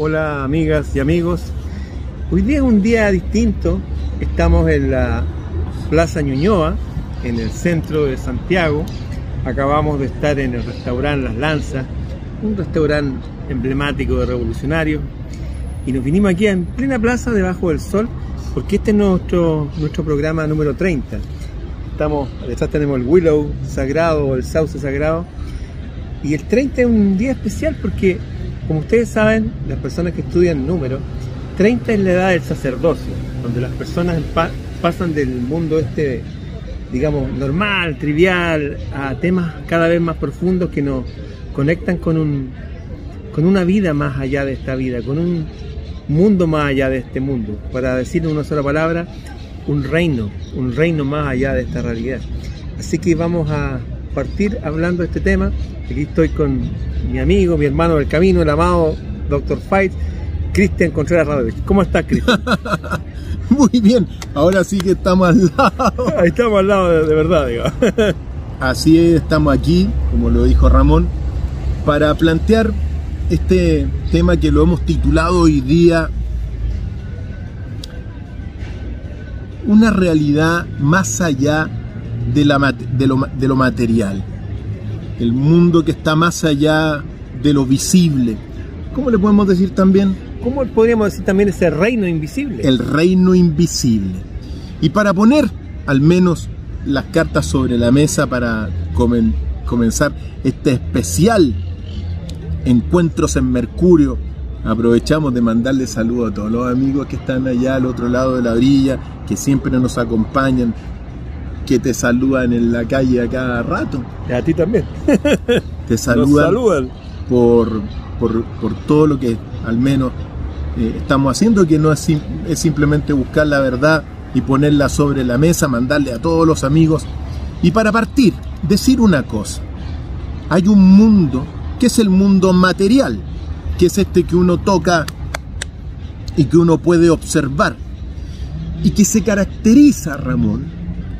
Hola amigas y amigos. Hoy día es un día distinto. Estamos en la Plaza Ñuñoa, en el centro de Santiago. Acabamos de estar en el restaurante Las Lanzas, un restaurante emblemático de revolucionarios. Y nos vinimos aquí en plena plaza, debajo del sol, porque este es nuestro, nuestro programa número 30. Estamos, detrás tenemos el Willow Sagrado, el Sauce Sagrado. Y el 30 es un día especial porque como ustedes saben, las personas que estudian números, 30 es la edad del sacerdocio, donde las personas pasan del mundo este, digamos, normal, trivial, a temas cada vez más profundos que nos conectan con, un, con una vida más allá de esta vida, con un mundo más allá de este mundo. Para decir en una sola palabra, un reino, un reino más allá de esta realidad. Así que vamos a partir hablando de este tema. Aquí estoy con mi amigo, mi hermano del camino, el amado Dr. Fight, Cristian Contreras Radovich. ¿Cómo estás, Cristian? Muy bien, ahora sí que estamos al lado. Ahí estamos al lado de, verdad, digamos. Así es, estamos aquí, como lo dijo Ramón, para plantear este tema que lo hemos titulado hoy día una realidad más allá de, la, de, lo, de lo material el mundo que está más allá de lo visible. ¿Cómo le podemos decir también? ¿Cómo podríamos decir también ese reino invisible? El reino invisible. Y para poner al menos las cartas sobre la mesa para comenzar este especial Encuentros en Mercurio, aprovechamos de mandarle saludos a todos los amigos que están allá al otro lado de la orilla, que siempre nos acompañan, que te saludan en la calle a cada rato. Y a ti también. Te saludan, Por, por, todo lo que al menos eh, estamos haciendo, que no es, es simplemente buscar la verdad y ponerla sobre la mesa, mandarle a todos los amigos. Y para partir, decir una cosa. Hay un mundo que es el mundo material, que es este que uno toca y que uno puede observar. Y que se caracteriza, Ramón,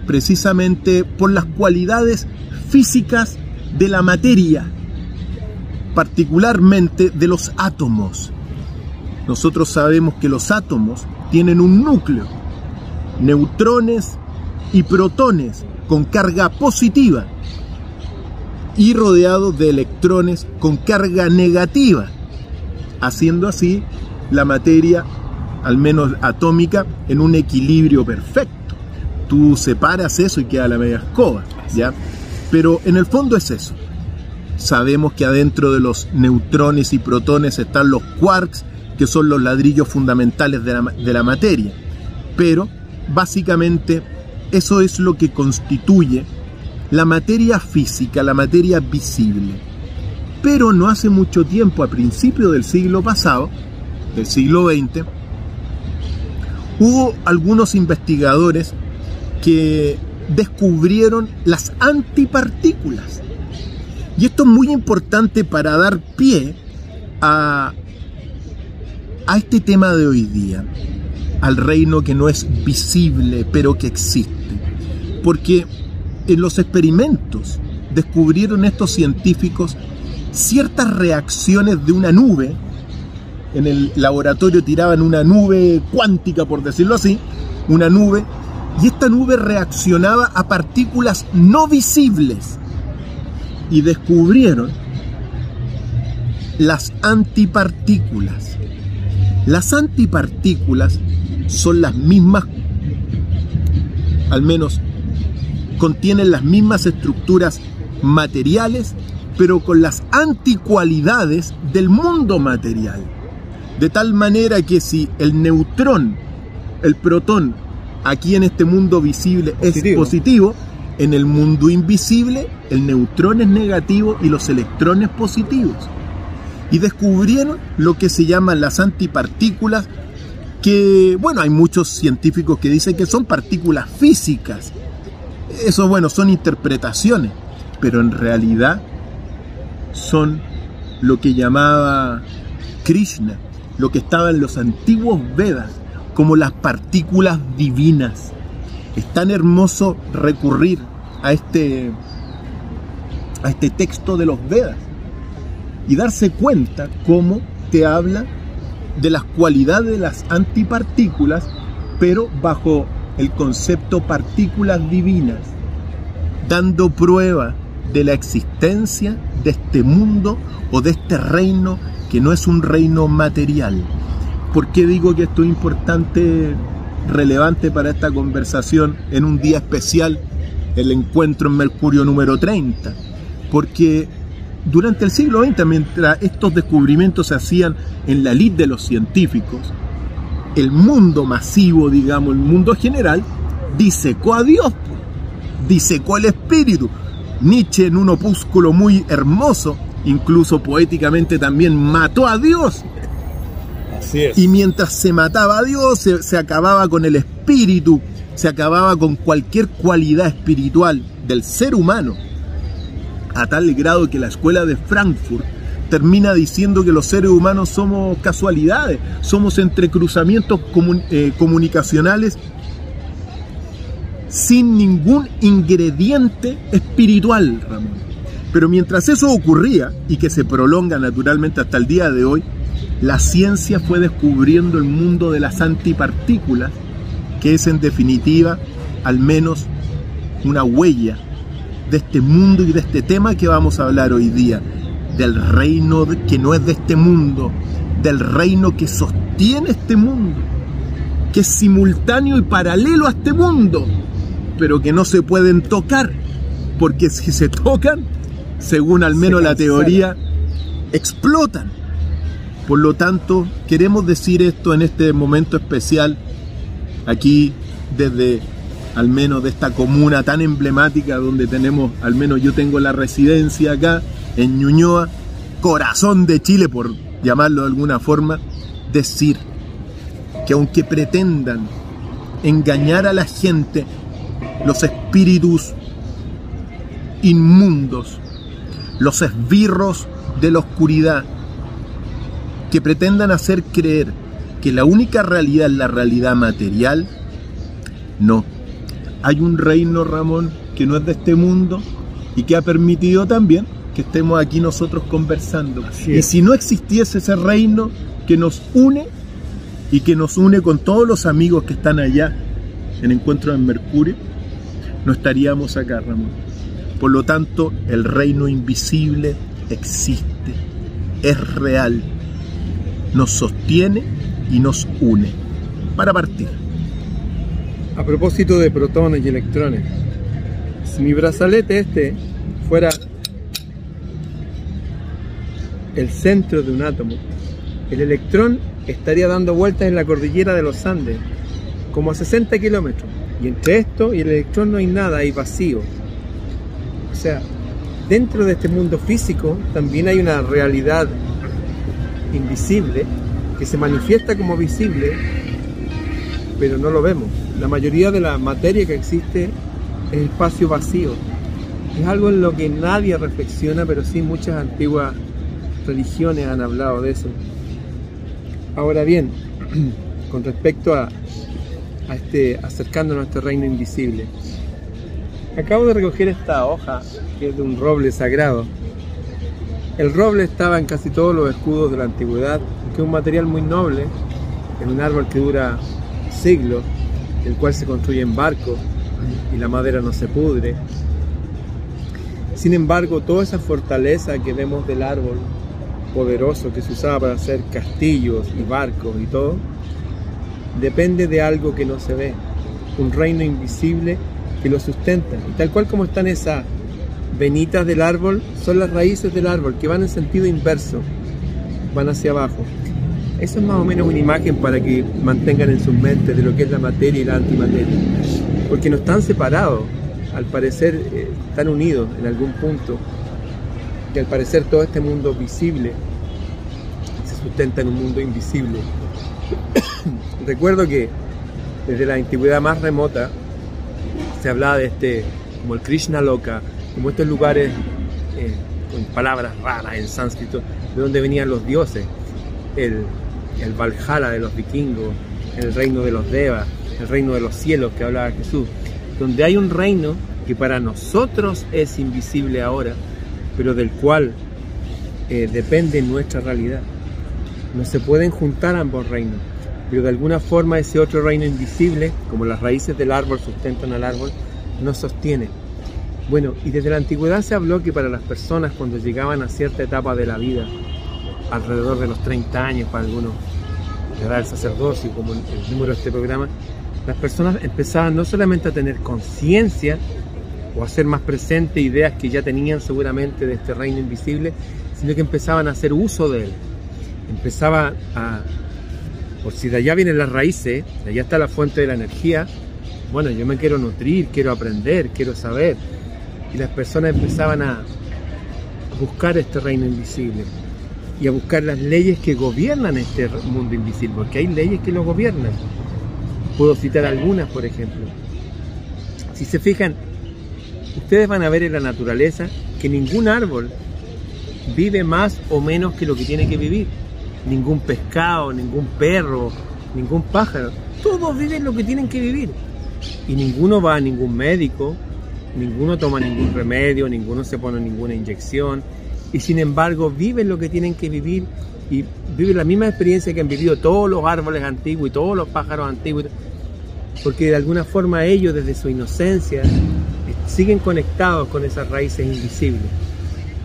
precisamente por las cualidades físicas de la materia, particularmente de los átomos. Nosotros sabemos que los átomos tienen un núcleo, neutrones y protones con carga positiva y rodeados de electrones con carga negativa, haciendo así la materia, al menos atómica, en un equilibrio perfecto tú separas eso y queda la media escoba, ¿ya? Pero en el fondo es eso. Sabemos que adentro de los neutrones y protones están los quarks, que son los ladrillos fundamentales de la, de la materia. Pero básicamente eso es lo que constituye la materia física, la materia visible. Pero no hace mucho tiempo, a principios del siglo pasado, del siglo XX, hubo algunos investigadores que descubrieron las antipartículas. Y esto es muy importante para dar pie a, a este tema de hoy día, al reino que no es visible, pero que existe. Porque en los experimentos descubrieron estos científicos ciertas reacciones de una nube, en el laboratorio tiraban una nube cuántica, por decirlo así, una nube y esta nube reaccionaba a partículas no visibles y descubrieron las antipartículas. Las antipartículas son las mismas, al menos contienen las mismas estructuras materiales, pero con las anticualidades del mundo material. De tal manera que si el neutrón, el protón aquí en este mundo visible es positivo. en el mundo invisible el neutrón es negativo y los electrones positivos. Y descubrieron lo que se llaman las antipartículas, que, bueno, hay muchos científicos que dicen que son partículas físicas. Eso, bueno, son interpretaciones, pero en realidad son lo que llamaba Krishna, lo que estaba en los antiguos Vedas, como las partículas divinas. Es tan hermoso recurrir a este, a este texto de los Vedas y darse cuenta cómo te habla de las cualidades de las antipartículas, pero bajo el concepto partículas divinas, dando prueba de la existencia de este mundo o de este reino que no es un reino material. ¿Por qué digo que esto es importante, relevante para esta conversación en un día especial, el encuentro en Mercurio número 30? Porque durante el siglo XX, mientras estos descubrimientos se hacían en la lid de los científicos, el mundo masivo, digamos, el mundo general, disecó a Dios, disecó el espíritu. Nietzsche en un opúsculo muy hermoso, incluso poéticamente también mató a Dios. Y mientras se mataba a Dios, se, se acababa con el espíritu, se acababa con cualquier cualidad espiritual del ser humano, a tal grado que la escuela de Frankfurt termina diciendo que los seres humanos somos casualidades, somos entrecruzamientos comun eh, comunicacionales sin ningún ingrediente espiritual, Ramón. Pero mientras eso ocurría, y que se prolonga naturalmente hasta el día de hoy, la ciencia fue descubriendo el mundo de las antipartículas, que es en definitiva al menos una huella de este mundo y de este tema que vamos a hablar hoy día, del reino que no es de este mundo, del reino que sostiene este mundo, que es simultáneo y paralelo a este mundo, pero que no se pueden tocar, porque si se tocan, según al menos la teoría, explotan. Por lo tanto, queremos decir esto en este momento especial, aquí desde al menos de esta comuna tan emblemática donde tenemos, al menos yo tengo la residencia acá, en Ñuñoa, corazón de Chile, por llamarlo de alguna forma, decir que aunque pretendan engañar a la gente, los espíritus inmundos, los esbirros de la oscuridad, que pretendan hacer creer que la única realidad es la realidad material, no. Hay un reino, Ramón, que no es de este mundo y que ha permitido también que estemos aquí nosotros conversando. Y si no existiese ese reino que nos une y que nos une con todos los amigos que están allá en Encuentro en Mercurio, no estaríamos acá, Ramón. Por lo tanto, el reino invisible existe, es real, nos sostiene y nos une. Para partir. A propósito de protones y electrones, si mi brazalete este fuera el centro de un átomo, el electrón estaría dando vueltas en la cordillera de los Andes, como a 60 kilómetros. Y entre esto y el electrón no hay nada, hay vacío. O sea, dentro de este mundo físico también hay una realidad invisible que se manifiesta como visible, pero no lo vemos. La mayoría de la materia que existe es espacio vacío. Es algo en lo que nadie reflexiona, pero sí muchas antiguas religiones han hablado de eso. Ahora bien, con respecto a, a este acercándonos a este reino invisible, acabo de recoger esta hoja que es de un roble sagrado. El roble estaba en casi todos los escudos de la antigüedad, que es un material muy noble, es un árbol que dura siglos, el cual se construye en barco y la madera no se pudre. Sin embargo, toda esa fortaleza que vemos del árbol poderoso que se usaba para hacer castillos y barcos y todo, depende de algo que no se ve, un reino invisible que lo sustenta. Y tal cual como están esas venitas del árbol, son las raíces del árbol que van en sentido inverso, van hacia abajo. Eso es más o menos una imagen para que mantengan en su mente de lo que es la materia y la antimateria. Porque no están separados, al parecer eh, están unidos en algún punto que al parecer todo este mundo visible se sustenta en un mundo invisible. Recuerdo que desde la antigüedad más remota se hablaba de este, como el Krishna Loka, como estos lugares eh, con palabras raras en sánscrito, de donde venían los dioses, el, el Valhalla de los vikingos, el reino de los Devas, el reino de los cielos que hablaba Jesús, donde hay un reino que para nosotros es invisible ahora, pero del cual eh, depende nuestra realidad. No se pueden juntar ambos reinos, pero de alguna forma ese otro reino invisible, como las raíces del árbol sustentan al árbol, nos sostiene. Bueno, y desde la antigüedad se habló que para las personas cuando llegaban a cierta etapa de la vida, alrededor de los 30 años para algunos, edad del sacerdocio, como el número de este programa, las personas empezaban no solamente a tener conciencia o a hacer más presente ideas que ya tenían seguramente de este reino invisible, sino que empezaban a hacer uso de él. Empezaba a, por si de allá vienen las raíces, de allá está la fuente de la energía, bueno, yo me quiero nutrir, quiero aprender, quiero saber. Y las personas empezaban a buscar este reino invisible y a buscar las leyes que gobiernan este mundo invisible, porque hay leyes que lo gobiernan. Puedo citar algunas, por ejemplo. Si se fijan, ustedes van a ver en la naturaleza que ningún árbol vive más o menos que lo que tiene que vivir. Ningún pescado, ningún perro, ningún pájaro. Todos viven lo que tienen que vivir. Y ninguno va a ningún médico, ninguno toma ningún remedio, ninguno se pone ninguna inyección. Y sin embargo viven lo que tienen que vivir y viven la misma experiencia que han vivido todos los árboles antiguos y todos los pájaros antiguos porque de alguna forma ellos desde su inocencia siguen conectados con esas raíces invisibles.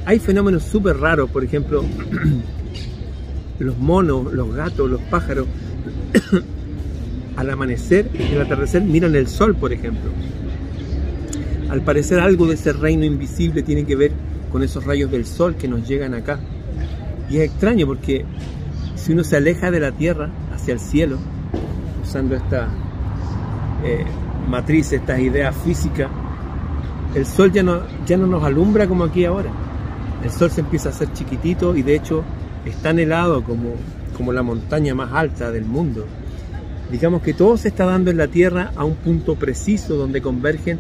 Hay fenómenos súper raros, por ejemplo, los monos, los gatos, los pájaros, al amanecer y al atardecer miran el sol, por ejemplo. Al parecer algo de ese reino invisible tiene que ver con esos rayos del sol que nos llegan acá. Y es extraño porque si uno se aleja de la tierra hacia el cielo, usando esta eh, matriz, estas ideas físicas, el sol ya no, ya no nos alumbra como aquí ahora. El sol se empieza a hacer chiquitito y de hecho es tan helado como, como la montaña más alta del mundo. Digamos que todo se está dando en la Tierra a un punto preciso donde convergen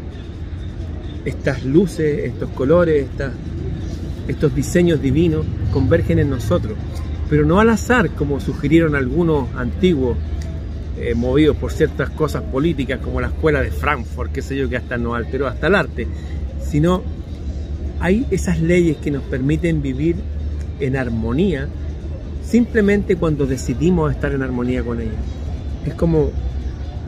estas luces, estos colores, estos diseños divinos, convergen en nosotros. Pero no al azar, como sugirieron algunos antiguos eh, movidos por ciertas cosas políticas como la escuela de Frankfurt, qué sé yo, que hasta no alteró hasta el arte, sino hay esas leyes que nos permiten vivir en armonía simplemente cuando decidimos estar en armonía con ellas. Es como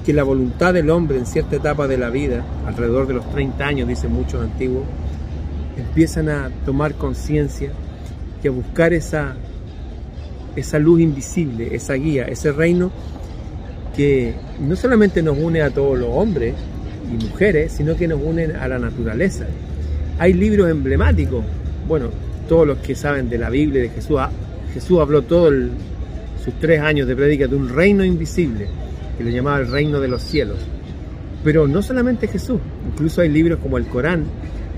que la voluntad del hombre en cierta etapa de la vida, alrededor de los 30 años, dicen muchos antiguos, empiezan a tomar conciencia y a buscar esa, esa luz invisible, esa guía, ese reino que no solamente nos une a todos los hombres y mujeres, sino que nos une a la naturaleza. Hay libros emblemáticos, bueno, todos los que saben de la Biblia de Jesús, ah, Jesús habló todos sus tres años de predica de un reino invisible, que lo llamaba el reino de los cielos. Pero no solamente Jesús, incluso hay libros como el Corán,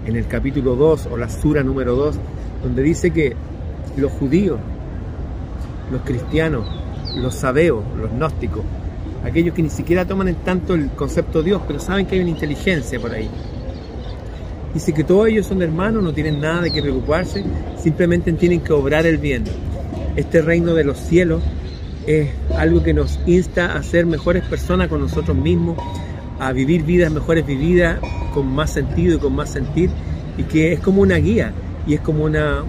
en el capítulo 2 o la Sura número 2, donde dice que los judíos, los cristianos, los sabeos, los gnósticos, aquellos que ni siquiera toman en tanto el concepto de Dios, pero saben que hay una inteligencia por ahí. Dice que todos ellos son hermanos, no tienen nada de qué preocuparse, simplemente tienen que obrar el bien. Este reino de los cielos es algo que nos insta a ser mejores personas con nosotros mismos, a vivir vidas mejores vividas, con más sentido y con más sentir, y que es como una guía y es como una,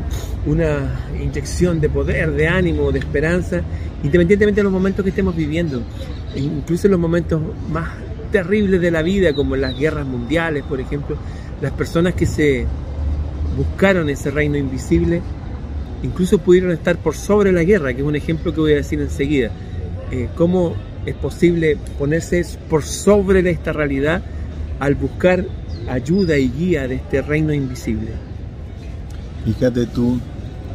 una inyección de poder, de ánimo, de esperanza, independientemente de los momentos que estemos viviendo incluso en los momentos más terribles de la vida, como en las guerras mundiales, por ejemplo, las personas que se buscaron ese reino invisible, incluso pudieron estar por sobre la guerra, que es un ejemplo que voy a decir enseguida. Eh, ¿Cómo es posible ponerse por sobre esta realidad al buscar ayuda y guía de este reino invisible? Fíjate tú,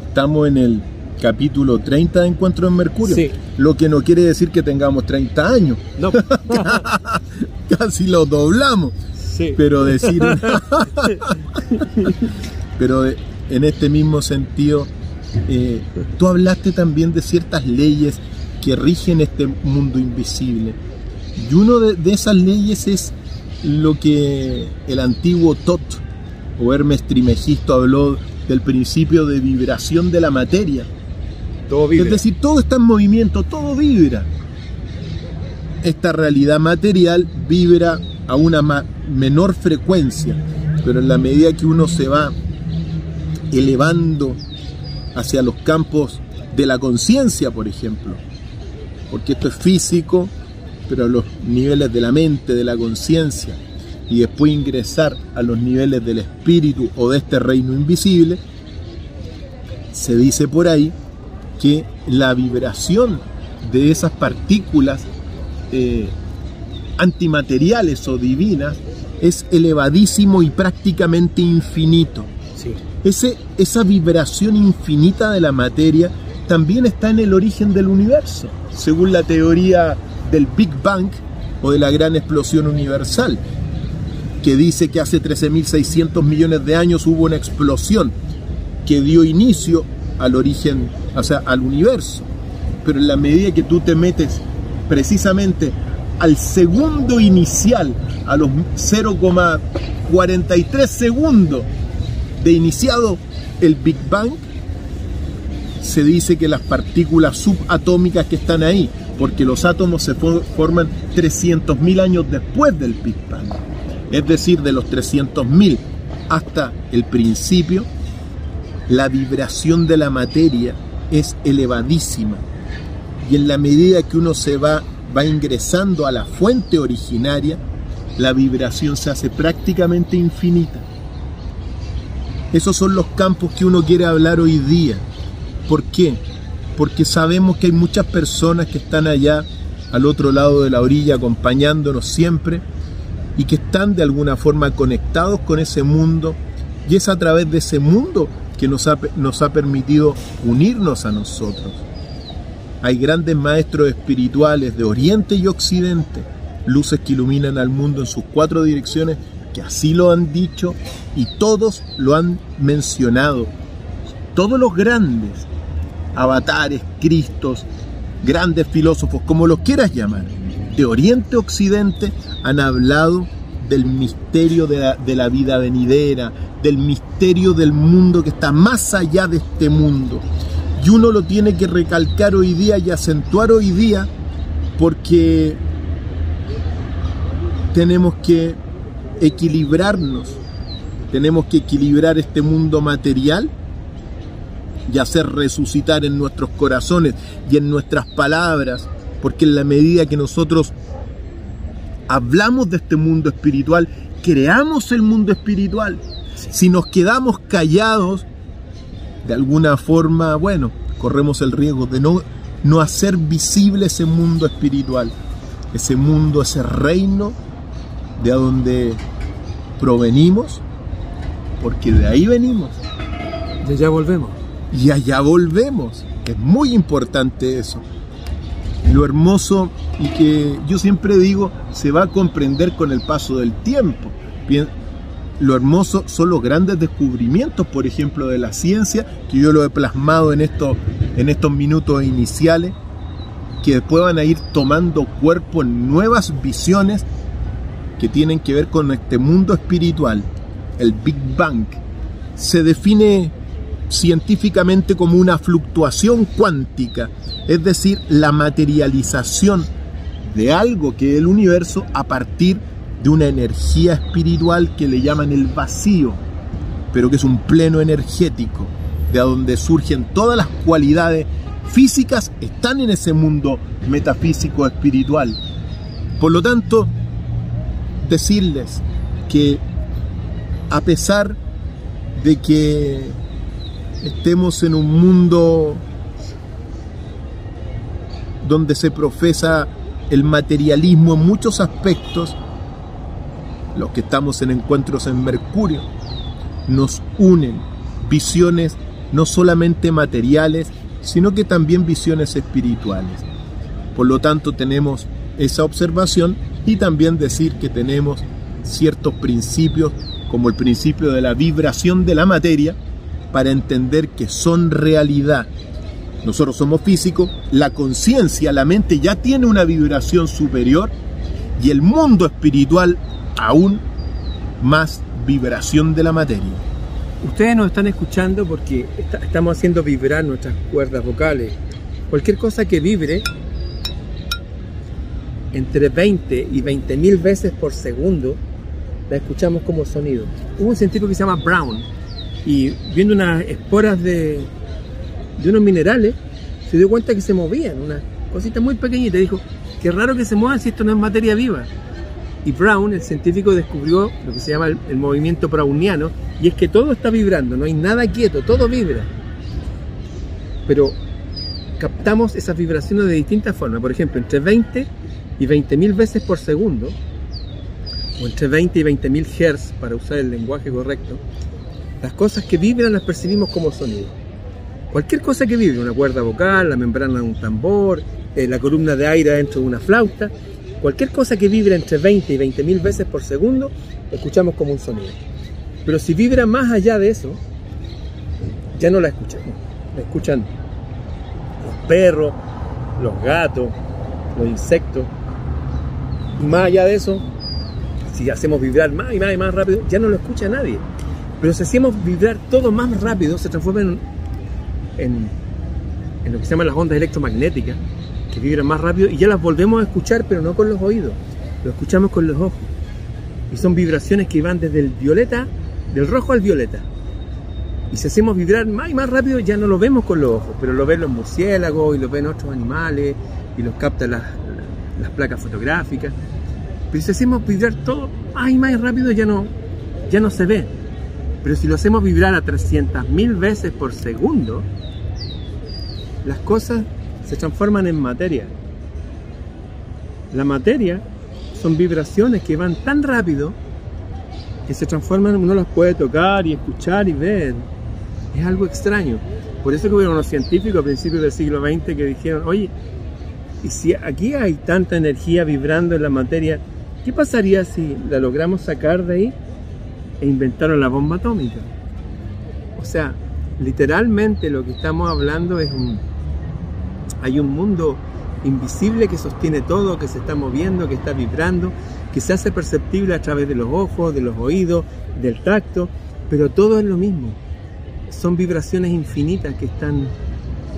estamos en el capítulo 30 de Encuentro en Mercurio. Lo que no quiere decir que tengamos 30 años. No. Casi lo doblamos. Pero decir. Pero en este mismo sentido, eh, tú hablaste también de ciertas leyes que rigen este mundo invisible. Y una de, de esas leyes es lo que el antiguo Tot o Hermes Trimegisto habló del principio de vibración de la materia es decir, todo está en movimiento, todo vibra. Esta realidad material vibra a una menor frecuencia, pero en la medida que uno se va elevando hacia los campos de la conciencia, por ejemplo, porque esto es físico, pero a los niveles de la mente, de la conciencia, y después ingresar a los niveles del espíritu o de este reino invisible, se dice por ahí que la vibración de esas partículas eh, antimateriales o divinas es elevadísimo y prácticamente infinito. Esa vibración infinita de la materia también está en el origen del universo, según la teoría del Big Bang o de la gran explosión universal, que dice que hace 13.600 millones de años hubo una explosión que dio inicio al origen, o sea, al universo. Pero en la medida que tú te metes precisamente al segundo inicial, a los 0,43 segundos de iniciado el Big Bang, se dice que las partículas subatómicas que están ahí, porque los átomos se forman 300.000 años después del Big Bang, es decir, de los 300.000 hasta el principio, la vibración de la materia es elevadísima. Y en la medida que uno se va, va ingresando a la fuente originaria, la vibración se hace prácticamente infinita. Esos son los campos que uno quiere hablar hoy día. ¿Por qué? Porque sabemos que hay muchas personas que están allá al otro lado de la orilla acompañándonos siempre y que están de alguna forma conectados con ese mundo y es a través de ese mundo que nos ha, nos ha permitido unirnos a nosotros. Hay grandes maestros espirituales de Oriente y Occidente, luces que iluminan al mundo en sus cuatro direcciones que así lo han dicho y todos lo han mencionado. Todos los grandes avatares, cristos, grandes filósofos, como los quieras llamar, de Oriente a Occidente, han hablado del misterio de la, de la vida venidera, del misterio del mundo que está más allá de este mundo. Y uno lo tiene que recalcar hoy día y acentuar hoy día porque tenemos que equilibrarnos. Tenemos que equilibrar este mundo material y hacer resucitar en nuestros corazones y en nuestras palabras, porque en la medida que nosotros hablamos de este mundo espiritual, creamos el mundo espiritual. Si nos quedamos callados, de alguna forma, bueno, corremos el riesgo de no, no hacer visible ese mundo espiritual, ese mundo, ese reino de donde provenimos, porque de ahí venimos. Y allá volvemos. Y allá volvemos. Es muy importante eso. Lo hermoso y que yo siempre digo se va a comprender con el paso del tiempo. Bien, lo hermoso son los grandes descubrimientos, por ejemplo, de la ciencia, que yo lo he plasmado en, esto, en estos minutos iniciales, que después van a ir tomando cuerpo en nuevas visiones que tienen que ver con este mundo espiritual, el Big Bang, se define científicamente como una fluctuación cuántica, es decir, la materialización de algo que es el universo a partir de una energía espiritual que le llaman el vacío, pero que es un pleno energético, de donde surgen todas las cualidades físicas, están en ese mundo metafísico espiritual. Por lo tanto, decirles que a pesar de que estemos en un mundo donde se profesa el materialismo en muchos aspectos, los que estamos en encuentros en Mercurio, nos unen visiones no solamente materiales, sino que también visiones espirituales. Por lo tanto, tenemos esa observación y también decir que tenemos ciertos principios como el principio de la vibración de la materia para entender que son realidad. Nosotros somos físicos, la conciencia, la mente ya tiene una vibración superior y el mundo espiritual aún más vibración de la materia. Ustedes nos están escuchando porque estamos haciendo vibrar nuestras cuerdas vocales. Cualquier cosa que vibre entre 20 y 20 mil veces por segundo, la escuchamos como sonido. Hubo un científico que se llama Brown y viendo unas esporas de, de unos minerales, se dio cuenta que se movían, una cosita muy pequeñita. Dijo, qué raro que se muevan si esto no es materia viva. Y Brown, el científico, descubrió lo que se llama el, el movimiento browniano, y es que todo está vibrando, no hay nada quieto, todo vibra. Pero captamos esas vibraciones de distintas formas. Por ejemplo, entre 20 y 20 mil veces por segundo, o entre 20 y 20 mil hertz, para usar el lenguaje correcto, las cosas que vibran las percibimos como sonido. Cualquier cosa que vibre, una cuerda vocal, la membrana de un tambor, eh, la columna de aire dentro de una flauta, cualquier cosa que vibre entre 20 y 20 mil veces por segundo, escuchamos como un sonido. Pero si vibra más allá de eso, ya no la escuchamos. La escuchan los perros, los gatos, los insectos. Más allá de eso, si hacemos vibrar más y más y más rápido, ya no lo escucha nadie. Pero si hacemos vibrar todo más rápido, se transforma en, en, en lo que se llaman las ondas electromagnéticas, que vibran más rápido y ya las volvemos a escuchar, pero no con los oídos, lo escuchamos con los ojos. Y son vibraciones que van desde el violeta, del rojo al violeta. Y si hacemos vibrar más y más rápido, ya no lo vemos con los ojos, pero lo ven los murciélagos y lo ven otros animales y los captan las, las placas fotográficas. Pero si hacemos vibrar todo más y más rápido, ya no, ya no se ve. Pero si lo hacemos vibrar a 300.000 veces por segundo, las cosas se transforman en materia. La materia son vibraciones que van tan rápido que se transforman, uno las puede tocar y escuchar y ver. Es algo extraño. Por eso que hubo unos científicos a principios del siglo XX que dijeron, oye, y si aquí hay tanta energía vibrando en la materia, ¿qué pasaría si la logramos sacar de ahí e inventaron la bomba atómica? O sea, literalmente lo que estamos hablando es. Hay un mundo invisible que sostiene todo, que se está moviendo, que está vibrando, que se hace perceptible a través de los ojos, de los oídos, del tacto, pero todo es lo mismo. Son vibraciones infinitas que están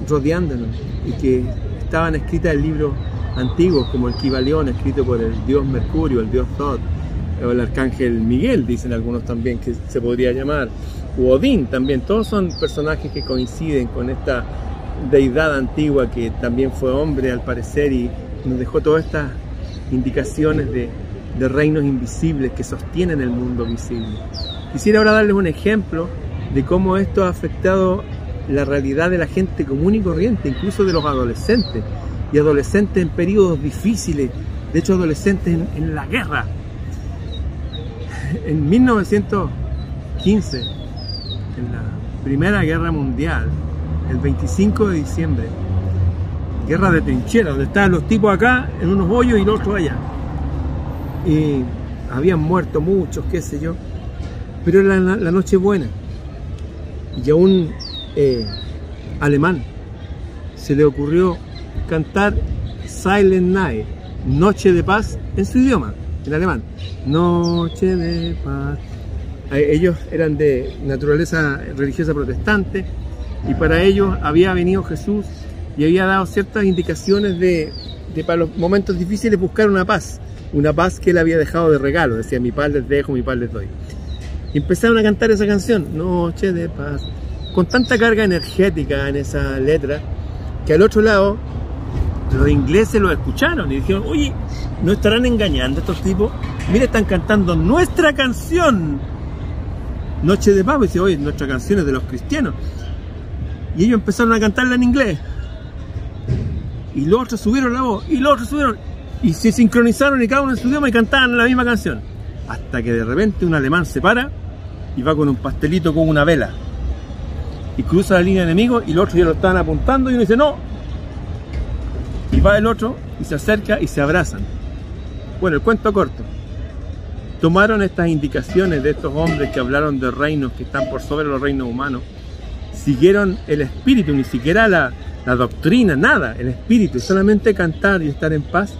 rodeándonos y que estaban escritas en libros antiguos como el Kibalión, escrito por el dios Mercurio, el dios Thoth, o el arcángel Miguel, dicen algunos también que se podría llamar, o Odín también, todos son personajes que coinciden con esta deidad antigua que también fue hombre al parecer y nos dejó todas estas indicaciones de reinos invisibles que sostienen el mundo visible. Quisiera ahora darles un ejemplo de cómo esto ha afectado la realidad de la gente común y corriente, incluso de los adolescentes, y adolescentes en periodos difíciles, de hecho adolescentes en, la guerra. En 1915, en la Primera Guerra Mundial, el 25 de diciembre, guerra de trinchera, donde estaban los tipos acá en unos hoyos y los otros allá. Y habían muerto muchos, qué sé yo, pero era la, la noche buena. Y a un eh, alemán se le ocurrió cantar Silent Night, Noche de Paz, en su idioma, en alemán. Noche de Paz. Ellos eran de naturaleza religiosa protestante y para ellos había venido Jesús y había dado ciertas indicaciones de, de, para los momentos difíciles buscar una paz, una paz que él había dejado de regalo, decía mi paz les dejo, mi paz les doy. Y empezaron a cantar esa canción, Noche de Paz, con tanta carga energética en esa letra, que al otro lado los ingleses lo escucharon y dijeron, oye, ¿no estarán engañando estos tipos? Mira, están cantando nuestra canción, Noche de Paz, y dice, oye, nuestra canción es de los cristianos. Y ellos empezaron a cantarla en inglés. Y los otros subieron la voz, y los otros subieron, y se sincronizaron y cada uno en su idioma y cantaban la misma canción. Hasta que de repente un alemán se para y va con un pastelito con una vela. Y cruza la línea de enemigo y los otros ya lo estaban apuntando y uno dice no. Y va el otro y se acerca y se abrazan. Bueno, el cuento corto. Tomaron estas indicaciones de estos hombres que hablaron de reinos que están por sobre los reinos humanos. Siguieron el espíritu, ni siquiera la, la doctrina, nada, el espíritu, solamente cantar y estar en paz.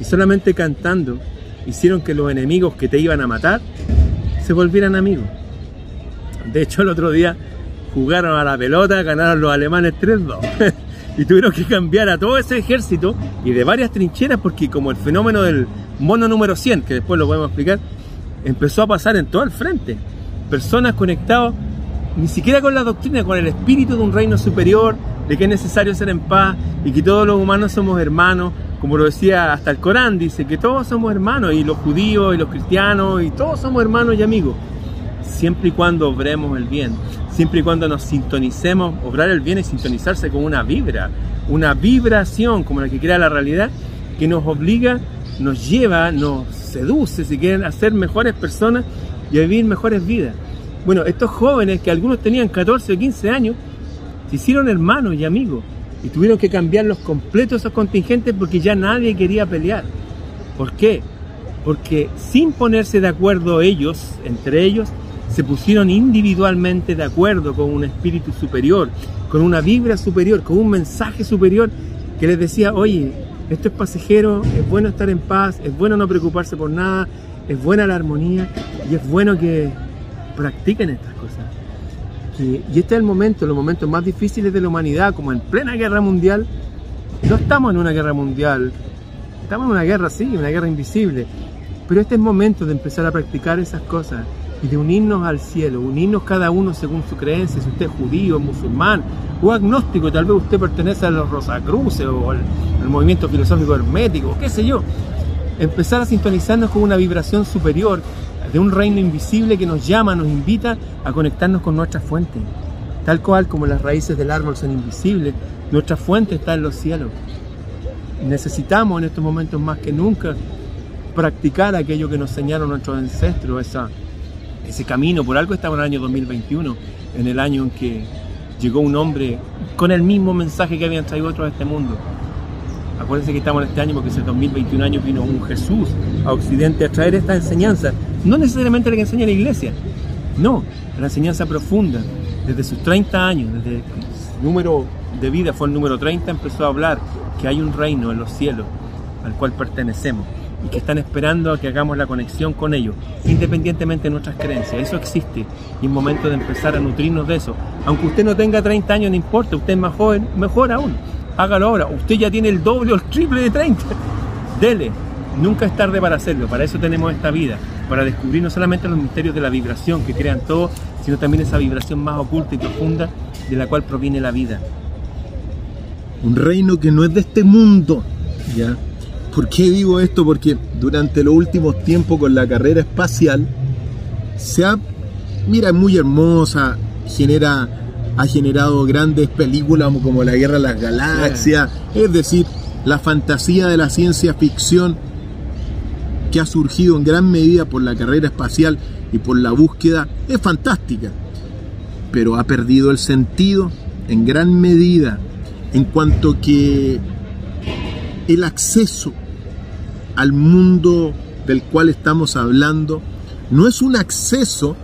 Y solamente cantando hicieron que los enemigos que te iban a matar se volvieran amigos. De hecho, el otro día jugaron a la pelota, ganaron los alemanes 3-2. y tuvieron que cambiar a todo ese ejército y de varias trincheras porque como el fenómeno del mono número 100, que después lo podemos explicar, empezó a pasar en todo el frente. Personas conectadas ni siquiera con la doctrina, con el espíritu de un reino superior, de que es necesario ser en paz y que todos los humanos somos hermanos, como lo decía hasta el Corán, dice que todos somos hermanos, y los judíos y los cristianos, y todos somos hermanos y amigos, siempre y cuando obremos el bien, siempre y cuando nos sintonicemos, obrar el bien y sintonizarse con una vibra, una vibración como la que crea la realidad, que nos obliga, nos lleva, nos seduce, si quieren, a ser mejores personas y a vivir mejores vidas. Bueno, estos jóvenes que algunos tenían 14 o 15 años, se hicieron hermanos y amigos y tuvieron que cambiar los completos esos contingentes porque ya nadie quería pelear. ¿Por qué? Porque sin ponerse de acuerdo ellos, entre ellos, se pusieron individualmente de acuerdo con un espíritu superior, con una vibra superior, con un mensaje superior que les decía, oye, esto es pasajero, es bueno estar en paz, es bueno no preocuparse por nada, es buena la armonía y es bueno que practiquen estas cosas. Y, este es el momento, los momentos más difíciles de la humanidad, como en plena guerra mundial. No estamos en una guerra mundial, estamos en una guerra, sí, una guerra invisible. Pero este es el momento de empezar a practicar esas cosas y de unirnos al cielo, unirnos cada uno según su creencia, si usted es judío, musulmán o agnóstico, tal vez usted pertenece a los Rosacruces o al, movimiento filosófico hermético, qué sé yo. Empezar a sintonizarnos con una vibración superior de un reino invisible que nos llama, nos invita a conectarnos con nuestra fuente. Tal cual como las raíces del árbol son invisibles, nuestra fuente está en los cielos. Necesitamos en estos momentos más que nunca practicar aquello que nos enseñaron nuestros ancestros, esa, ese camino. Por algo estamos en el año 2021, en el año en que llegó un hombre con el mismo mensaje que habían traído otros a este mundo. Acuérdense que estamos en este año porque ese 2021 año vino un Jesús a Occidente a traer esta enseñanza. No necesariamente la que enseña la iglesia, no, la enseñanza profunda. Desde sus 30 años, desde su número de vida fue el número 30, empezó a hablar que hay un reino en los cielos al cual pertenecemos y que están esperando a que hagamos la conexión con ellos, independientemente de nuestras creencias. Eso existe y es momento de empezar a nutrirnos de eso. Aunque usted no tenga 30 años, no importa, usted es más joven, mejor aún hágalo ahora. Usted ya tiene el doble o el triple de 30. Dele. Nunca es tarde para hacerlo. Para eso tenemos esta vida. Para descubrir no solamente los misterios de la vibración que crean todo, sino también esa vibración más oculta y profunda de la cual proviene la vida. Un reino que no es de este mundo. ¿Ya? ¿Por qué digo esto? Porque durante los últimos tiempos con la carrera espacial se ha, mira, es muy hermosa, genera ha generado grandes películas como La Guerra de las Galaxias, es decir, la fantasía de la ciencia ficción que ha surgido en gran medida por la carrera espacial y por la búsqueda es fantástica, pero ha perdido el sentido en gran medida en cuanto que el acceso al mundo del cual estamos hablando no es un acceso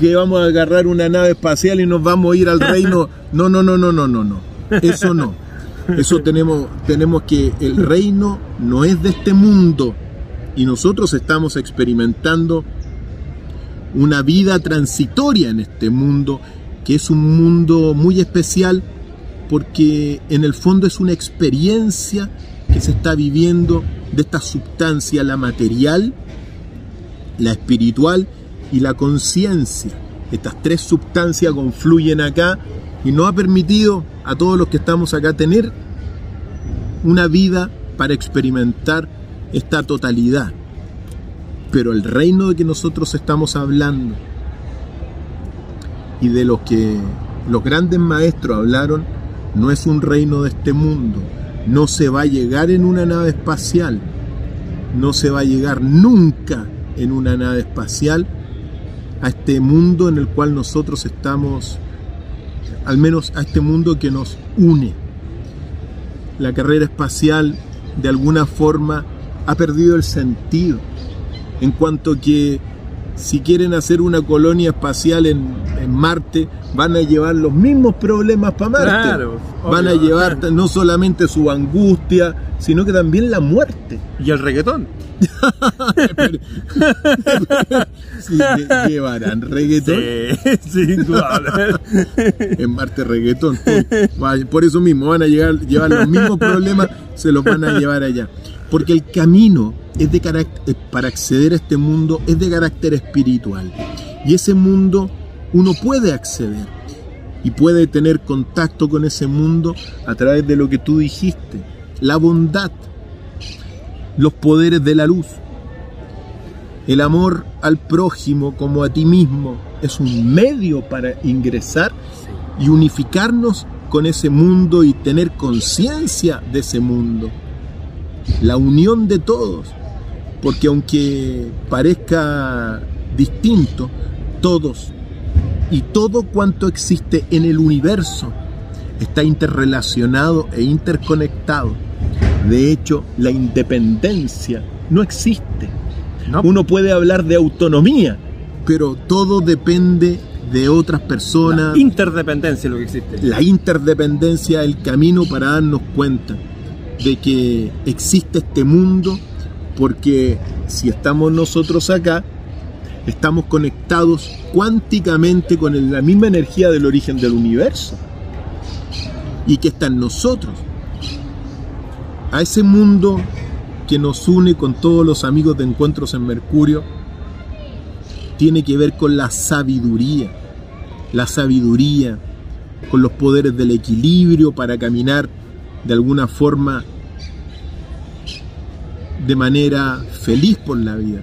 que vamos a agarrar una nave espacial y nos vamos a ir al reino. No, no, no, no, no, no, no. Eso no. Eso tenemos, tenemos que el reino no es de este mundo y nosotros estamos experimentando una vida transitoria en este mundo, que es un mundo muy especial porque en el fondo es una experiencia que se está viviendo de esta sustancia, la material, la espiritual y la conciencia. Estas tres sustancias confluyen acá y nos ha permitido a todos los que estamos acá tener una vida para experimentar esta totalidad. Pero el reino de que nosotros estamos hablando y de los que los grandes maestros hablaron no es un reino de este mundo. No se va a llegar en una nave espacial. No se va a llegar nunca en una nave espacial a este mundo en el cual nosotros estamos, al menos a este mundo que nos une. La carrera espacial de alguna forma ha perdido el sentido, en cuanto que si quieren hacer una colonia espacial en, Marte, van a llevar los mismos problemas para Marte. van a llevar no solamente su angustia, sino que también la muerte. Y el reggaetón. llevarán reggaetón. Sí, en Marte reggaetón. Por eso mismo van a llegar, llevar los mismos problemas, se los van a llevar allá. Porque el camino carácter, para acceder a este mundo es de carácter espiritual. Y ese mundo uno puede acceder. y puede tener contacto con ese mundo a través de lo que tú dijiste, la bondad, los poderes de la luz. El amor al prójimo como a ti mismo es un medio para ingresar y unificarnos con ese mundo y tener conciencia de ese mundo. La unión de todos, porque aunque parezca distinto, todos y todo cuanto existe en el universo está interrelacionado e interconectado. De hecho, la independencia no existe. Uno puede hablar de autonomía, pero todo depende de otras personas. La interdependencia es lo que existe. La interdependencia es el camino para darnos cuenta de que existe este mundo, porque si estamos nosotros acá, estamos conectados cuánticamente con la misma energía del origen del universo y que está en nosotros. A ese mundo que nos une con todos los amigos de encuentros en Mercurio tiene que ver con la sabiduría, la sabiduría, con los poderes del equilibrio para caminar de alguna forma de manera feliz por la vida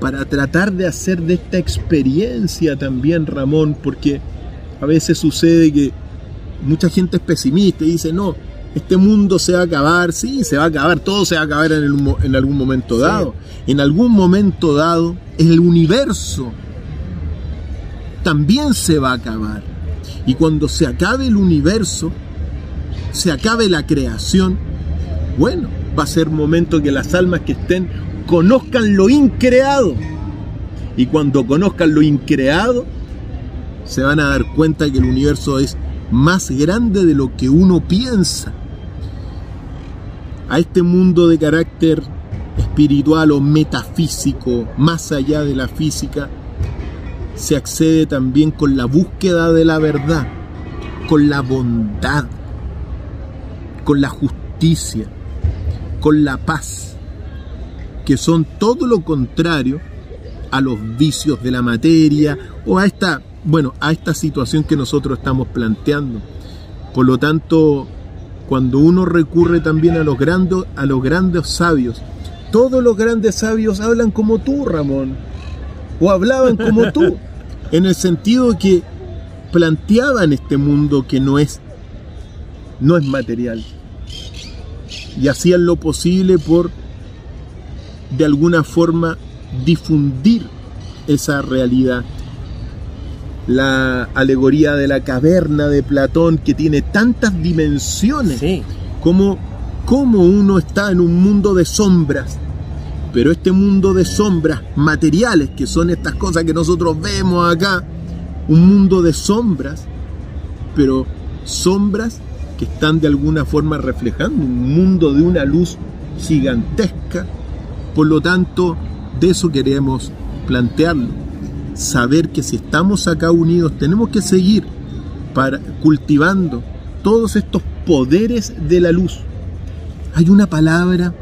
para tratar de hacer de esta experiencia también, Ramón, porque a veces sucede que mucha gente es pesimista y dice, no, este mundo se va a acabar, sí, se va a acabar, todo se va a acabar en, algún momento dado. En algún momento dado, el universo también se va a acabar. Y cuando se acabe el universo, se acabe la creación, bueno, va a ser momento que las almas que estén conozcan lo increado. Y cuando conozcan lo increado, se van a dar cuenta que el universo es más grande de lo que uno piensa. A este mundo de carácter espiritual o metafísico, más allá de la física, se accede también con la búsqueda de la verdad, con la bondad, con la justicia, con la paz que son todo lo contrario a los vicios de la materia o a esta, bueno, a esta situación que nosotros estamos planteando. Por lo tanto, cuando uno recurre también a los grandes, a los grandes sabios, todos los grandes sabios hablan como tú, Ramón, o hablaban como tú, en el sentido que planteaban este mundo que no es, no es material. Y hacían lo posible por de alguna forma difundir esa realidad. La alegoría de la caverna de Platón que tiene tantas dimensiones, como, como uno está en un mundo de sombras, pero este mundo de sombras materiales, que son estas cosas que nosotros vemos acá, un mundo de sombras, pero sombras que están de alguna forma reflejando un mundo de una luz gigantesca por lo tanto, de eso queremos plantearlo. Saber que si estamos acá unidos tenemos que seguir para, cultivando todos estos poderes de la luz. Hay una palabra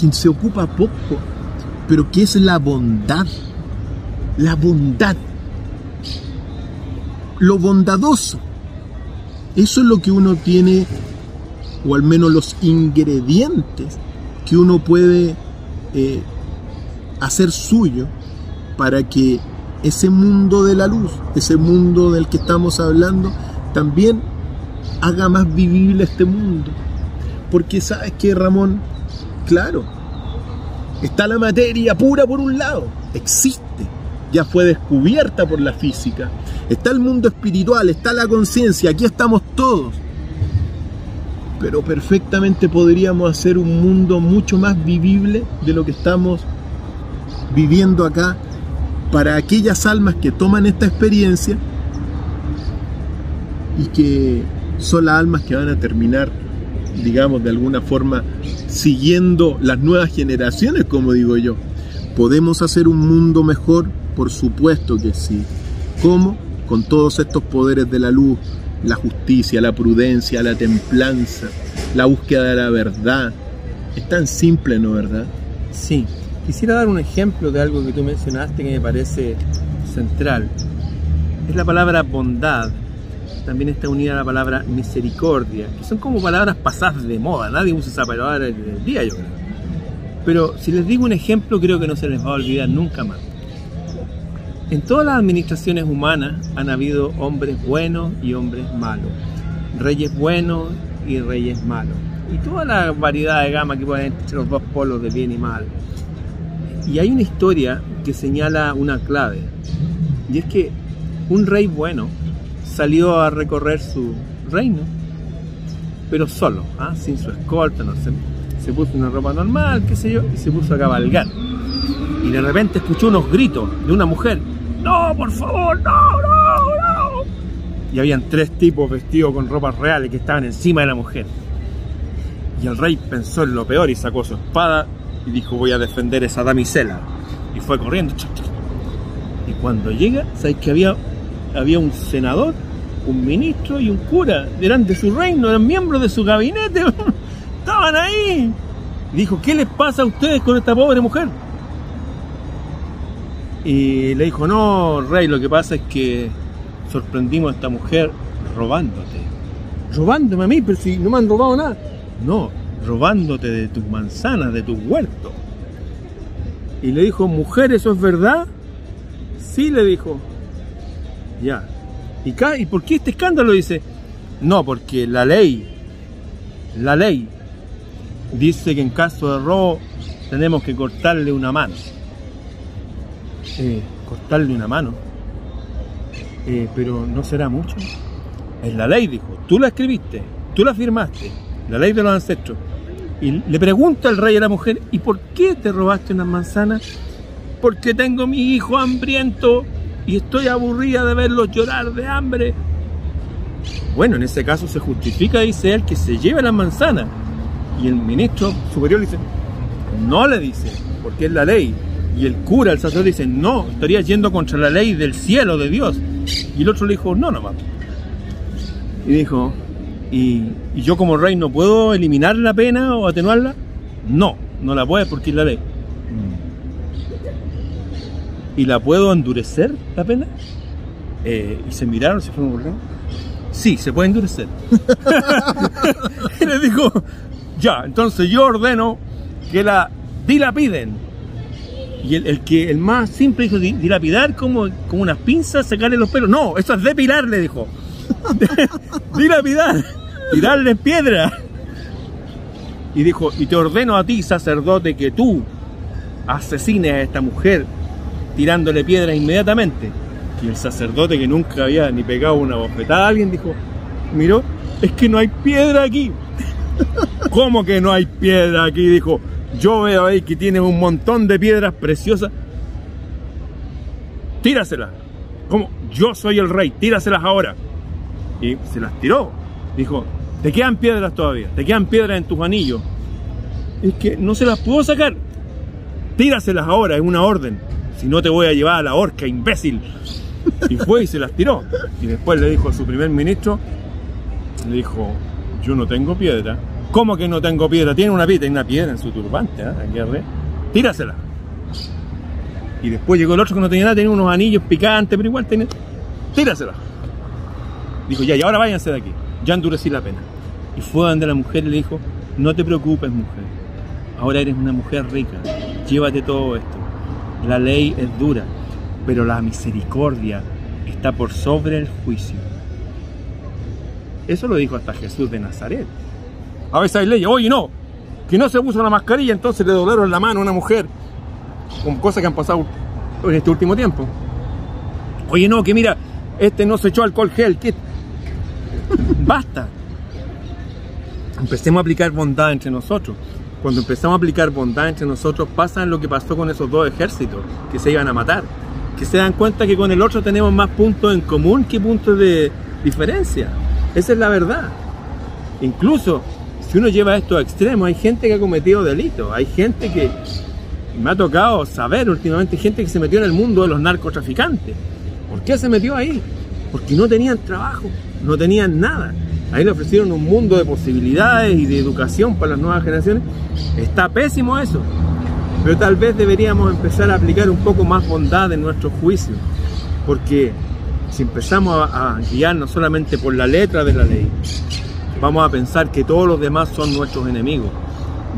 que se ocupa poco, pero que es la bondad. La bondad. Lo bondadoso. Eso es lo que uno tiene, o al menos los ingredientes que uno puede eh, hacer suyo para que ese mundo de la luz, ese mundo del que estamos hablando, también haga más vivible este mundo. Porque sabes que Ramón, claro, está la materia pura por un lado, existe, ya fue descubierta por la física, está el mundo espiritual, está la conciencia, aquí estamos todos pero perfectamente podríamos hacer un mundo mucho más vivible de lo que estamos viviendo acá para aquellas almas que toman esta experiencia y que son las almas que van a terminar, digamos, de alguna forma siguiendo las nuevas generaciones, como digo yo. ¿Podemos hacer un mundo mejor? Por supuesto que sí. ¿Cómo? Con todos estos poderes de la luz, la justicia, la prudencia, la templanza, la búsqueda de la verdad. Es tan simple, ¿no verdad? Sí. Quisiera dar un ejemplo de algo que tú mencionaste que me parece central. es la palabra bondad. También está unida a la palabra misericordia, que son como palabras pasadas de moda. Nadie usa esa palabra en el día, yo creo. Pero si les digo un ejemplo, creo que no se les va a olvidar nunca más. En todas las administraciones humanas han habido hombres buenos y hombres malos, reyes buenos y reyes malos, y toda la variedad de gama que pueden entre los dos polos de bien y mal. Y hay una historia que señala una clave, y es que un rey bueno salió a recorrer su reino, pero solo, ¿ah? sin su escolta, no sé, se puso una ropa normal, qué sé yo, y se puso a cabalgar. Y de repente escuchó unos gritos de una mujer. No, por favor, no, no, no. Y habían tres tipos vestidos con ropas reales que estaban encima de la mujer. Y el rey pensó en lo peor y sacó su espada y dijo voy a defender esa damisela. Y fue corriendo. Y cuando llega, ¿sabes que había, había un senador, un ministro y un cura delante de su reino? Eran miembros de su gabinete. Estaban ahí. Y dijo, ¿qué les pasa a ustedes con esta pobre mujer? Y le dijo, no, rey, lo que pasa es que sorprendimos a esta mujer robándote. ¿Robándome a mí? Pero si no me han robado nada. No, robándote de tus manzanas, de tus huertos. Y le dijo, mujer, ¿eso es verdad? Sí, le dijo. Ya. ¿Y, ¿Y por qué este escándalo? Dice, no, porque la ley, la ley dice que en caso de robo tenemos que cortarle una mano. Eh, cortarle una mano. Eh, pero no será mucho. Es la ley, dijo. Tú la escribiste, tú la firmaste, la ley de los ancestros. Y le pregunta el rey a la mujer, ¿y por qué te robaste unas manzanas? Porque tengo mi hijo hambriento y estoy aburrida de verlos llorar de hambre. Bueno, en ese caso se justifica, dice él, que se lleve las manzanas. Y el ministro superior dice, no le dice, porque es la ley. Y el cura, el sacerdote dice, no, estaría yendo contra la ley del cielo, de Dios. Y el otro le dijo, no, nomás. Y dijo, ¿y, y yo como rey no puedo eliminar la pena o atenuarla? No, no la puedes porque es la ley. ¿Y la puedo endurecer la pena? Eh, y se miraron, se fueron lado. Sí, se puede endurecer. y le dijo, ya, entonces yo ordeno que la dilapiden. Y el, que el más simple dijo, "Di- dilapidar como, como unas pinzas, sacarle los pelos. No, eso es depilar, le dijo. dilapidar, tirarle piedra. Y dijo, y te ordeno a ti, sacerdote, que tú asesines a esta mujer tirándole piedra inmediatamente. Y el sacerdote que nunca había ni pegado una bofetada a alguien dijo, miró, es que no hay piedra aquí. ¿Cómo que no hay piedra aquí? Dijo, yo veo ahí que tienes un montón de piedras preciosas. Tíraselas. ¿Cómo? Yo soy el rey, tíraselas ahora. Y se las tiró. Dijo, te quedan piedras todavía, te quedan piedras en tus anillos. Es que no se las puedo sacar. Tíraselas ahora, es una orden. Si no te voy a llevar a la horca, imbécil. Y fue y se las tiró. Y después le dijo a su primer ministro, le dijo, yo no tengo piedra. ¿Cómo que no tengo piedra? Tiene una piedra, una piedra en su turbante, ¿eh? Tírasela. Y después llegó el otro que no tenía nada, tenía unos anillos picantes, pero igual tenía... Tírasela. Dijo, ya, y ahora váyanse de aquí. Ya endurecí la pena. Y fue donde la mujer le dijo, no te preocupes, mujer. Ahora eres una mujer rica. Llévate todo esto. La ley es dura, pero la misericordia está por sobre el juicio. Eso lo dijo hasta Jesús de Nazaret. A veces hay leyes, oye no, que no se puso la mascarilla, entonces le doblaron la mano a una mujer. Con cosas que han pasado en este último tiempo. Oye no, que mira, este no se echó alcohol gel, que basta. Empecemos a aplicar bondad entre nosotros. Cuando empezamos a aplicar bondad entre nosotros, pasa lo que pasó con esos dos ejércitos que se iban a matar. Que se dan cuenta que con el otro tenemos más puntos en común que puntos de diferencia. Esa es la verdad. Incluso si uno lleva esto a extremos, hay gente que ha cometido delitos. Hay gente que me ha tocado saber últimamente, gente que se metió en el mundo de los narcotraficantes. ¿Por qué se metió ahí? Porque no tenían trabajo, no tenían nada. Ahí le ofrecieron un mundo de posibilidades y de educación para las nuevas generaciones. Está pésimo eso. Pero tal vez deberíamos empezar a aplicar un poco más bondad en nuestros juicios. Porque Si empezamos a guiarnos solamente por la letra de la ley, vamos a pensar que todos los demás son nuestros enemigos.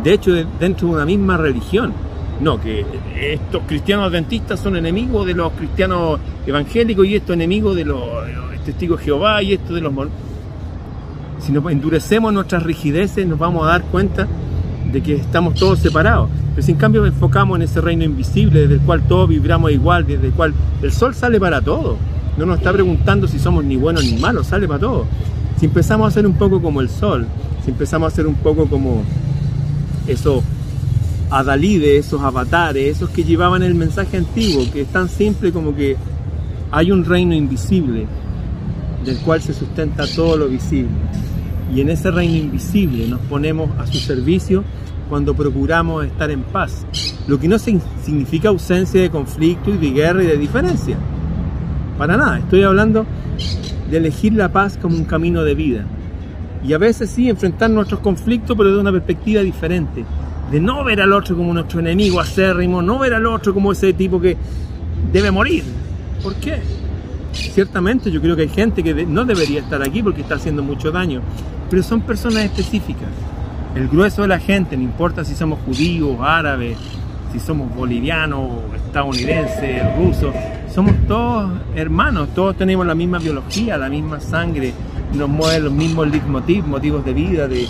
De hecho, de- dentro de una misma religión, no, que estos cristianos adventistas son enemigos de los cristianos evangélicos y estos enemigos de los, testigos de Jehová y esto de los Si nos endurecemos nuestras rigideces, nos vamos a dar cuenta de que estamos todos separados. Pero si en cambio enfocamos en ese reino invisible, desde el cual todos vibramos igual, desde el cual el sol sale para todos. No nos está preguntando si somos ni buenos ni malos, sale para todos. Si empezamos a ser un poco como el sol, si empezamos a ser un poco como esos adalides, esos avatares, esos que llevaban el mensaje antiguo, que es tan simple como que hay un reino invisible del cual se sustenta todo lo visible. Y en ese reino invisible nos ponemos a su servicio cuando procuramos estar en paz, lo que no significa ausencia de conflicto y de guerra y de diferencia. Para nada, estoy hablando de elegir la paz como un camino de vida. Y a veces sí enfrentar nuestros conflictos, pero de una perspectiva diferente. De no ver al otro como nuestro enemigo acérrimo, no ver al otro como ese tipo que debe morir. ¿Por qué? Ciertamente yo creo que hay gente que no debería estar aquí porque está haciendo mucho daño, pero son personas específicas. El grueso de la gente, no importa si somos judíos, árabes, si somos bolivianos, estadounidenses, rusos, somos todos hermanos, todos tenemos la misma biología, la misma sangre, nos mueven los mismos leitmotiv, motivos de vida, de,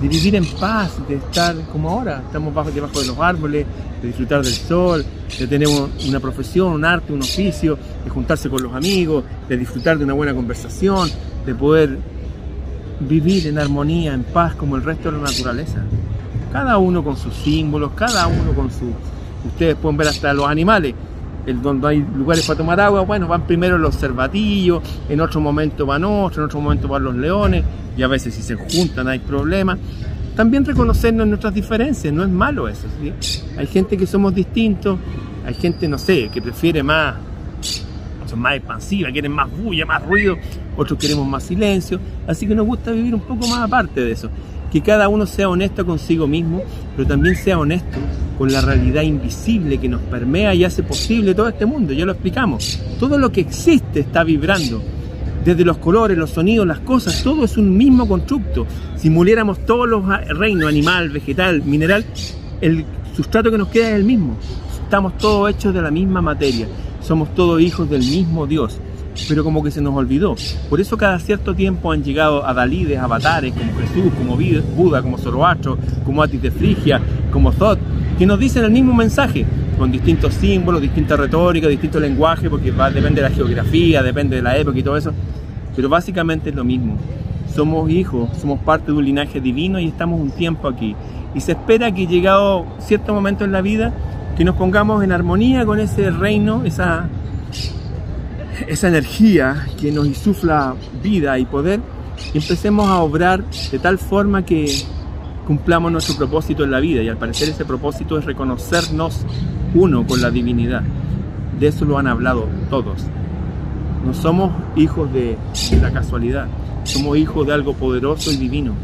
vivir en paz, de estar como ahora, estamos bajo, debajo de los árboles, de disfrutar del sol, de tener un- una profesión, un arte, un oficio, de juntarse con los amigos, de disfrutar de una buena conversación, de poder vivir en armonía, en paz como el resto de la naturaleza. Cada uno con sus símbolos, cada uno con su... Ustedes pueden ver hasta los animales, el donde hay lugares para tomar agua, bueno, van primero los cervatillos, en otro momento van otros, en otro momento van los leones, y a veces si se juntan hay problemas. También reconocernos nuestras diferencias, no es malo eso. ¿sí? Hay gente que somos distintos, hay gente, no sé, que prefiere más son más expansivas, quieren más bulla, más ruido, otros queremos más silencio, así que nos gusta vivir un poco más aparte de eso. Que cada uno sea honesto consigo mismo, pero también sea honesto con la realidad invisible que nos permea y hace posible todo este mundo, ya lo explicamos. Todo lo que existe está vibrando. Desde los colores, los sonidos, las cosas, todo es un mismo constructo. Si muriéramos todos los reinos, animal, vegetal, mineral, el sustrato que nos queda es el mismo. Estamos todos hechos de la misma materia somos todos hijos del mismo Dios, pero como que se nos olvidó. Por eso cada cierto tiempo han llegado adalides, avatares como Jesús, como Buda, como Zoroastro, como Atis de Frigia, como Thoth, que nos dicen el mismo mensaje, con distintos símbolos, distinta retórica, distinto lenguaje, porque va, depende de la geografía, depende de la época y todo eso, pero básicamente es lo mismo. Somos hijos, somos parte de un linaje divino y estamos un tiempo aquí. Y se espera que llegado cierto momento en la vida, que nos pongamos en armonía con ese reino, esa, esa energía que nos insufla vida y poder, y empecemos a obrar de tal forma que cumplamos nuestro propósito en la vida. Y al parecer ese propósito es reconocernos uno con la divinidad. De eso lo han hablado todos. No somos hijos de, de la casualidad, somos hijos de algo poderoso y divino.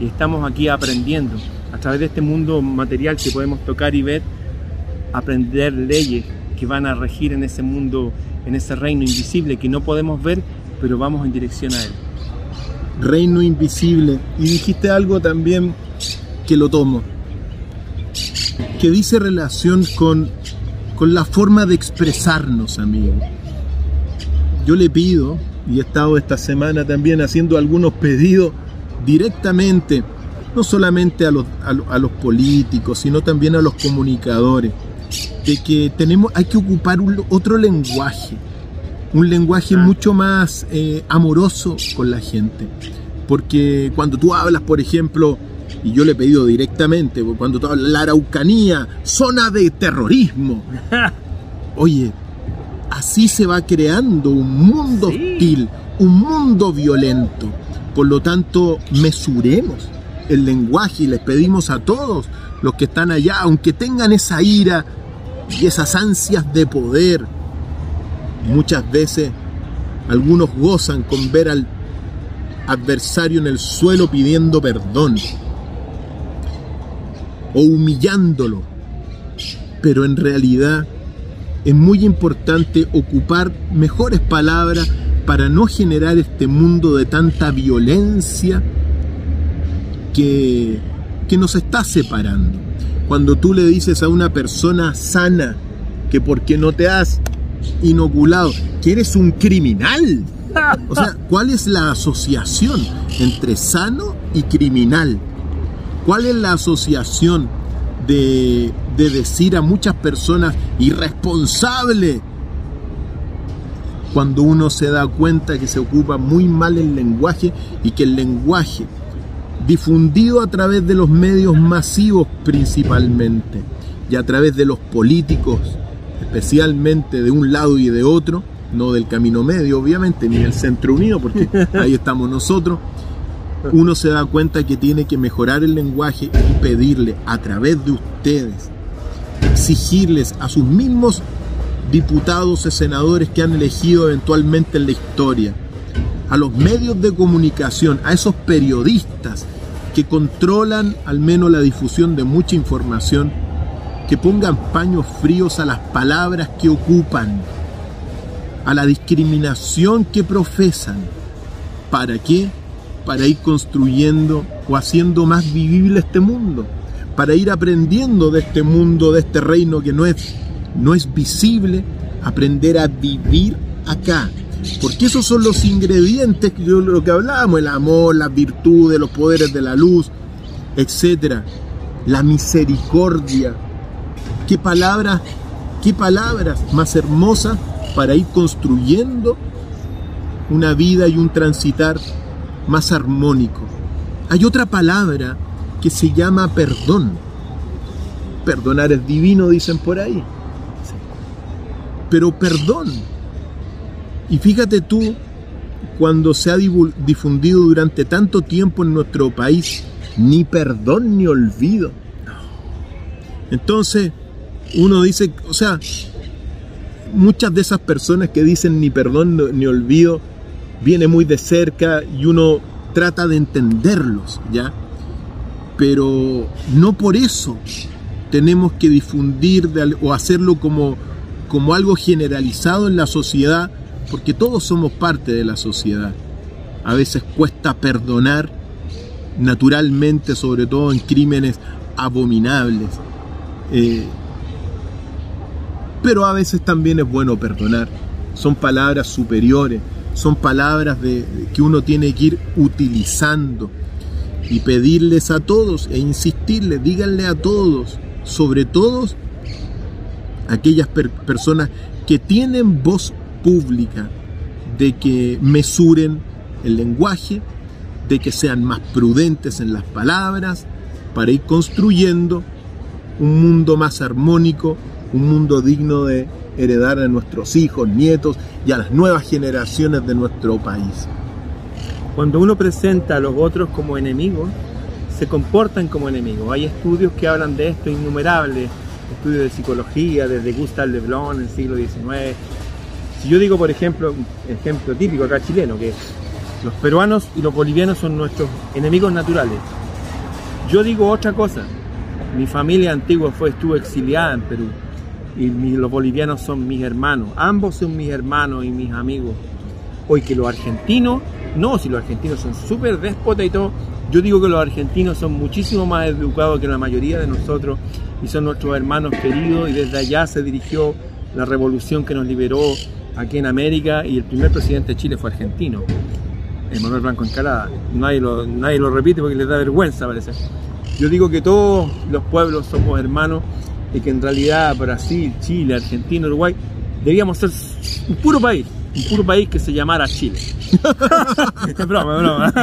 Y estamos aquí aprendiendo a través de este mundo material que podemos tocar y ver aprender leyes que van a regir en ese mundo, en ese reino invisible que no podemos ver, pero vamos en dirección a él. Reino invisible. Y dijiste algo también que lo tomo, que dice relación con, con la forma de expresarnos, amigo. Yo le pido, y he estado esta semana también haciendo algunos pedidos directamente, no solamente a los, a, a los políticos, sino también a los comunicadores de que tenemos, hay que ocupar un, otro lenguaje, un lenguaje ah. mucho más eh, amoroso con la gente. Porque cuando tú hablas, por ejemplo, y yo le he pedido directamente, cuando tú hablas la Araucanía, zona de terrorismo, oye, así se va creando un mundo sí. hostil, un mundo violento. Por lo tanto, mesuremos el lenguaje y les pedimos a todos los que están allá, aunque tengan esa ira, y esas ansias de poder. Muchas veces algunos gozan con ver al adversario en el suelo pidiendo perdón o humillándolo. Pero en realidad es muy importante ocupar mejores palabras para no generar este mundo de tanta violencia que, que nos está separando. Cuando tú le dices a una persona sana que porque no te has inoculado, que eres un criminal. O sea, ¿cuál es la asociación entre sano y criminal? ¿Cuál es la asociación de, de decir a muchas personas irresponsable cuando uno se da cuenta que se ocupa muy mal el lenguaje y que el lenguaje difundido a través de los medios masivos principalmente y a través de los políticos, especialmente de un lado y de otro, no del camino medio obviamente, ni del centro unido, porque ahí estamos nosotros, uno se da cuenta que tiene que mejorar el lenguaje y pedirle a través de ustedes, exigirles a sus mismos diputados y senadores que han elegido eventualmente en la historia, a los medios de comunicación, a esos periodistas que controlan al menos la difusión de mucha información, que pongan paños fríos a las palabras que ocupan, a la discriminación que profesan. ¿Para qué? Para ir construyendo o haciendo más vivible este mundo, para ir aprendiendo de este mundo, de este reino que no es, no es visible, aprender a vivir acá, porque esos son los ingredientes de lo que hablábamos, el amor, las virtudes, los poderes de la luz, etcétera. La misericordia. Qué palabras, qué palabras más hermosas para ir construyendo una vida y un transitar más armónico. Hay otra palabra que se llama perdón. Perdonar es divino, dicen por ahí. Pero perdón y fíjate tú, cuando se ha difundido durante tanto tiempo en nuestro país, ni perdón ni olvido. Entonces, uno dice, o sea, muchas de esas personas que dicen ni perdón ni olvido, viene muy de cerca y uno trata de entenderlos, ¿ya? Pero no por eso tenemos que difundir o hacerlo como, como algo generalizado en la sociedad porque todos somos parte de la sociedad. A veces cuesta perdonar naturalmente, sobre todo en crímenes abominables. Eh, pero a veces también es bueno perdonar. Son palabras superiores, son palabras que uno tiene que ir utilizando y pedirles a todos e insistirles, díganle a todos, sobre todo aquellas personas que tienen voz pública, de que mesuren el lenguaje, de que sean más prudentes en las palabras, para ir construyendo un mundo más armónico, un mundo digno de heredar a nuestros hijos, nietos y a las nuevas generaciones de nuestro país. Cuando uno presenta a los otros como enemigos, se comportan como enemigos. Hay estudios que hablan de esto, innumerables, estudios de psicología, desde Gustave Le Blanc en el siglo XIX, si yo digo, por ejemplo, ejemplo típico acá chileno, que los peruanos y los bolivianos son nuestros enemigos naturales. Yo digo otra cosa. Mi familia antigua fue, estuvo exiliada en Perú y los bolivianos son mis hermanos. Ambos son mis hermanos y mis amigos. Hoy que los argentinos, no, si los argentinos son súper déspotas y todo, yo digo que los argentinos son muchísimo más educados que la mayoría de nosotros y son nuestros hermanos queridos y desde allá se dirigió la revolución que nos liberó aquí en América y el primer presidente de Chile fue argentino, Manuel Blanco Encalada. Nadie lo, nadie lo repite porque les da vergüenza, parece. Yo digo que todos los pueblos somos hermanos y que en realidad Brasil, Chile, Argentina, Uruguay, debíamos ser un puro país, un puro país que se llamara Chile. es broma, es broma.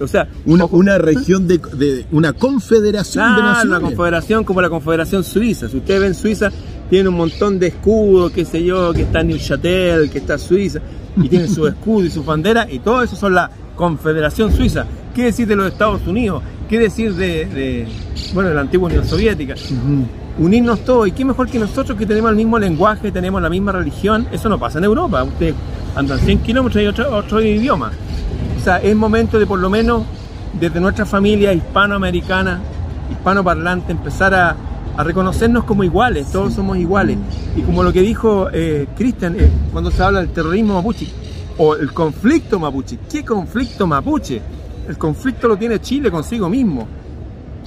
O sea, una, una región de, de, una confederación de naciones. una confederación como la Confederación Suiza. Si ustedes ven Suiza, tiene un montón de escudos, qué sé yo, que está Neuchâtel, que está Suiza, y tiene su escudo y su bandera, y todo eso son la Confederación Suiza. ¿Qué decir de los Estados Unidos? ¿Qué decir de, bueno, de la antigua Unión Soviética? Unirnos todos, y qué mejor que nosotros que tenemos el mismo lenguaje, tenemos la misma religión, eso no pasa en Europa. Ustedes andan 100 kilómetros y otro, otro idioma. Es momento de por lo menos desde nuestra familia hispanoamericana, hispanoparlante, empezar a, a reconocernos como iguales, todos somos iguales. Y como lo que dijo eh, Cristian eh, cuando se habla del terrorismo mapuche, O el conflicto mapuche. ¿Qué conflicto mapuche? El conflicto lo tiene Chile consigo mismo.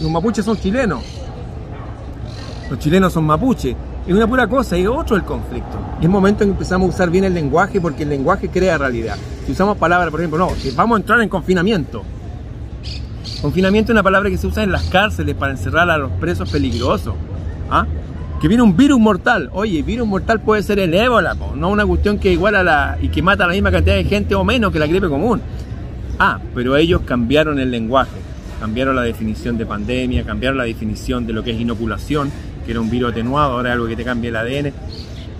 Los mapuches son chilenos. Los chilenos son mapuches. Es una pura cosa, es otro el conflicto. Y es momento en que empezamos a usar bien el lenguaje porque el lenguaje crea realidad. Si usamos palabras, por ejemplo, no, que vamos a entrar en confinamiento. Confinamiento es una palabra que se usa en las cárceles para encerrar a los presos peligrosos. ¿Ah? Que viene un virus mortal. Oye, virus mortal puede ser el ébola, no una cuestión que igual a la y que mata a la misma cantidad de gente o menos que la gripe común. Ah, pero ellos cambiaron el lenguaje, cambiaron la definición de pandemia, cambiaron la definición de lo que es inoculación, que era un virus atenuado, ahora es algo que te cambia el ADN.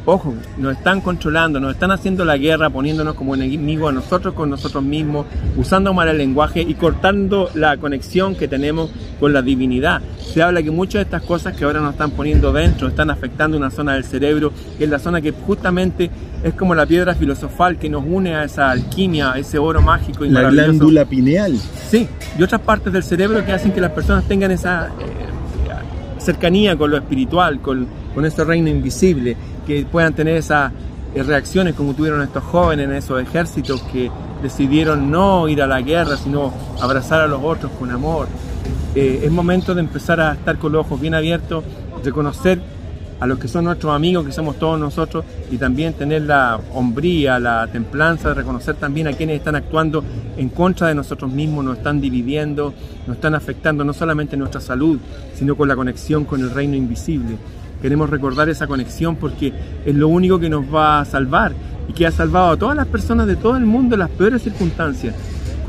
Ojo, nos están controlando, nos están haciendo la guerra, poniéndonos como enemigos a nosotros con nosotros mismos, usando mal el lenguaje y cortando la conexión que tenemos con la divinidad. Se habla que muchas de estas cosas que ahora nos están poniendo dentro están afectando una zona del cerebro, que es la zona que justamente es como la piedra filosofal que nos une a esa alquimia, a ese oro mágico y La glándula pineal. Sí, y otras partes del cerebro que hacen que las personas tengan esa eh, cercanía con lo espiritual, con, con ese reino invisible que puedan tener esas eh, reacciones como tuvieron estos jóvenes en esos ejércitos que decidieron no ir a la guerra, sino abrazar a los otros con amor. Eh, es momento de empezar a estar con los ojos bien abiertos, reconocer a los que son nuestros amigos, que somos todos nosotros, y también tener la hombría, la templanza de reconocer también a quienes están actuando en contra de nosotros mismos, nos están dividiendo, nos están afectando no solamente nuestra salud, sino con la conexión con el reino invisible. Queremos recordar esa conexión porque es lo único que nos va a salvar y que ha salvado a todas las personas de todo el mundo en las peores circunstancias.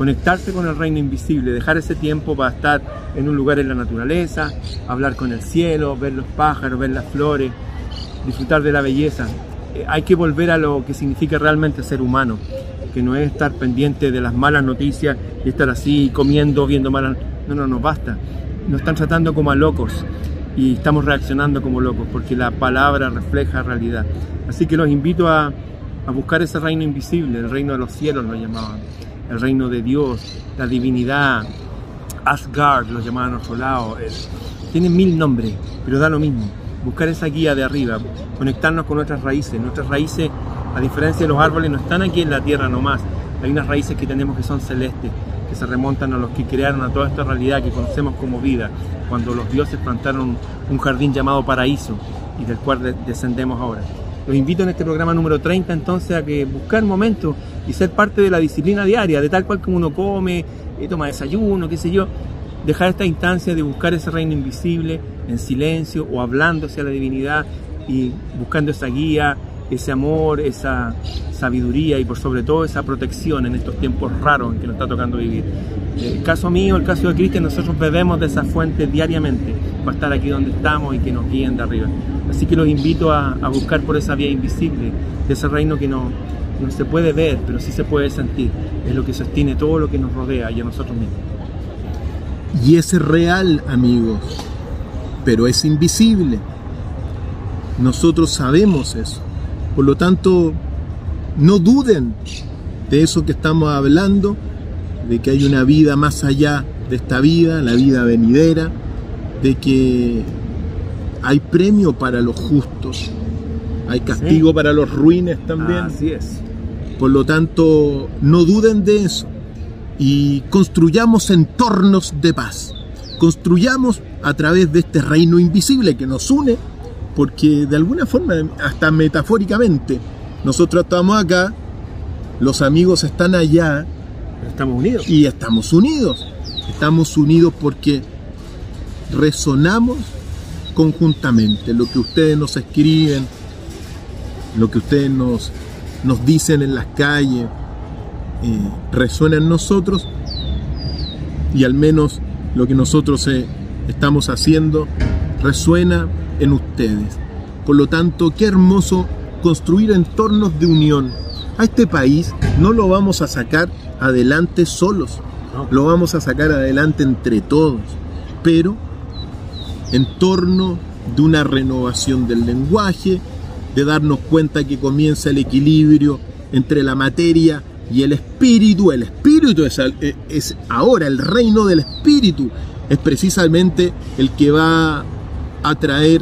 Conectarse con el reino invisible, dejar ese tiempo para estar en un lugar en la naturaleza, hablar con el cielo, ver los pájaros, ver las flores, disfrutar de la belleza. Eh, hay que volver a lo que significa realmente ser humano, que no es estar pendiente de las malas noticias y estar así comiendo, viendo malas. No, no, no basta. Nos están tratando como a locos y estamos reaccionando como locos porque la palabra refleja realidad. Así que los invito a, a buscar ese reino invisible, el reino de los cielos lo llamaban, el reino de Dios, la divinidad, Asgard lo llamaban lado. tienen mil nombres, pero da lo mismo. Buscar esa guía de arriba, conectarnos con nuestras raíces. Nuestras raíces, a diferencia de los árboles, no están aquí en la tierra nomás. Hay unas raíces que tenemos que son celestes, que se remontan a los que crearon a toda esta realidad que conocemos como vida, cuando los dioses plantaron un jardín llamado paraíso y del cual descendemos ahora. Los invito en este programa número 30 entonces a que buscar momentos y ser parte de la disciplina diaria, de tal cual como uno come, eh, toma desayuno, qué sé yo, dejar esta instancia de buscar ese reino invisible en silencio o hablando hacia la divinidad y buscando esa guía, ese amor, esa sabiduría y por sobre todo esa protección en estos tiempos raros en que nos está tocando vivir. El caso mío, el caso de Cristian, nosotros bebemos de esa fuente diariamente para estar aquí donde estamos y que nos guíen de arriba. Así que los invito a, a buscar por esa vía invisible, de ese reino que no, no se puede ver, pero sí se puede sentir. Es lo que sostiene todo lo que nos rodea y a nosotros mismos. Y es real, amigos, pero es invisible. Nosotros sabemos eso. Por lo tanto, no duden de eso que estamos hablando, de que hay una vida más allá de esta vida, la vida venidera, de que hay premio para los justos, hay castigo Sí. para los ruines también. Así es. Por lo tanto, no duden de eso y construyamos entornos de paz. Construyamos a través de este reino invisible que nos une, porque de alguna forma, hasta metafóricamente, nosotros estamos acá, los amigos están allá Pero estamos unidos. y estamos unidos. Estamos unidos porque resonamos conjuntamente. Lo que ustedes nos escriben, lo que ustedes nos, nos dicen en las calles, eh, resuena en nosotros y al menos lo que nosotros eh, estamos haciendo resuena en ustedes. Por lo tanto, qué hermoso construir entornos de unión. A este país no lo vamos a sacar adelante solos, lo vamos a sacar adelante entre todos, pero en torno de una renovación del lenguaje, de darnos cuenta que comienza el equilibrio entre la materia y el espíritu. El espíritu es, es ahora el reino del espíritu, es precisamente el que va a traer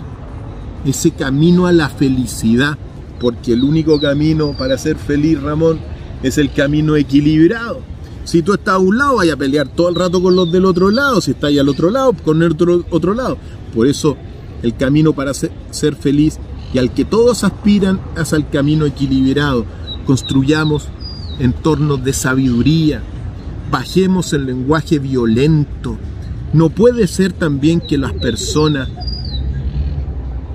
ese camino a la felicidad, porque el único camino para ser feliz, Ramón, es el camino equilibrado. Si tú estás a un lado, vaya a pelear todo el rato con los del otro lado. Si estás al otro lado, con el otro, otro lado. Por eso el camino para ser, ser feliz y al que todos aspiran es al camino equilibrado. Construyamos entornos de sabiduría, bajemos el lenguaje violento. No puede ser también que las personas,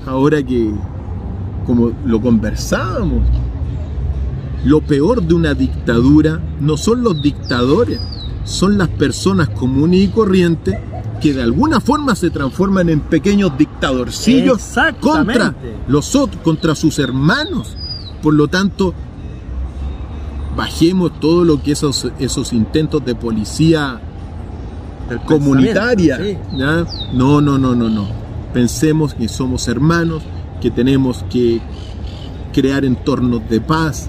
ahora que, como lo conversábamos, lo peor de una dictadura no son los dictadores, son las personas comunes y corrientes que de alguna forma se transforman en pequeños dictadorcillos contra los otros, contra sus hermanos. Por lo tanto, bajemos todo lo que esos, esos intentos de policía comunitaria. No, no, no, no, no. Pensemos que somos hermanos, que tenemos que crear entornos de paz,